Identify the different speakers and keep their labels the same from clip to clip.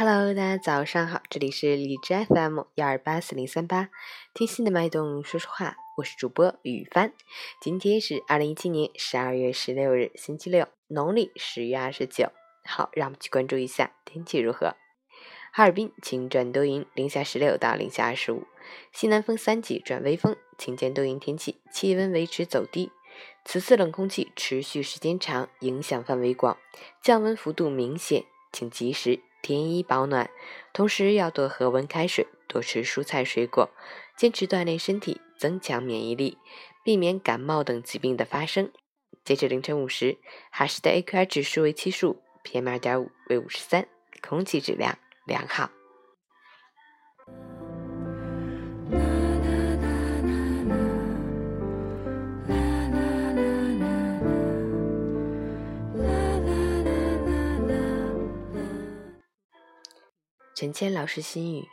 Speaker 1: Hello，大家早上好，这里是荔枝 FM 幺二八四零三八，听心的脉动说说话，我是主播雨帆。今天是二零一七年十二月十六日，星期六，农历十月二十九。好，让我们去关注一下天气如何。哈尔滨晴转多云，零下十六到零下二十五，西南风三级转微风，晴间多云天气，气温维持走低。此次冷空气持续时间长，影响范围广，降温幅度明显，请及时。添衣保暖，同时要多喝温开水，多吃蔬菜水果，坚持锻炼身体，增强免疫力，避免感冒等疾病的发生。截止凌晨五时，哈市的 AQI 指数为七十五，PM 二点五为五十三，空气质量良好。陈谦老师心语：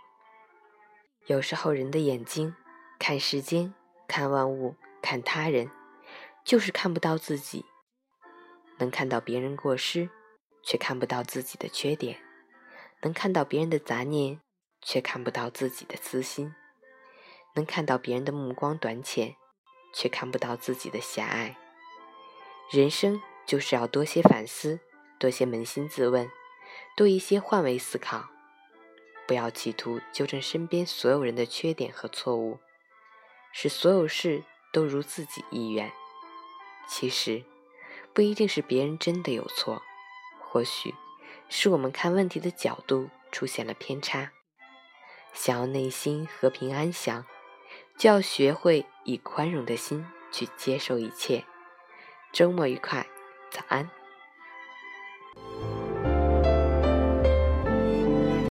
Speaker 1: 有时候人的眼睛看世间、看万物、看他人，就是看不到自己。能看到别人过失，却看不到自己的缺点；能看到别人的杂念，却看不到自己的私心；能看到别人的目光短浅，却看不到自己的狭隘。人生就是要多些反思，多些扪心自问，多一些换位思考。不要企图纠正身边所有人的缺点和错误，使所有事都如自己意愿。其实，不一定是别人真的有错，或许是我们看问题的角度出现了偏差。想要内心和平安详，就要学会以宽容的心去接受一切。周末愉快，早安。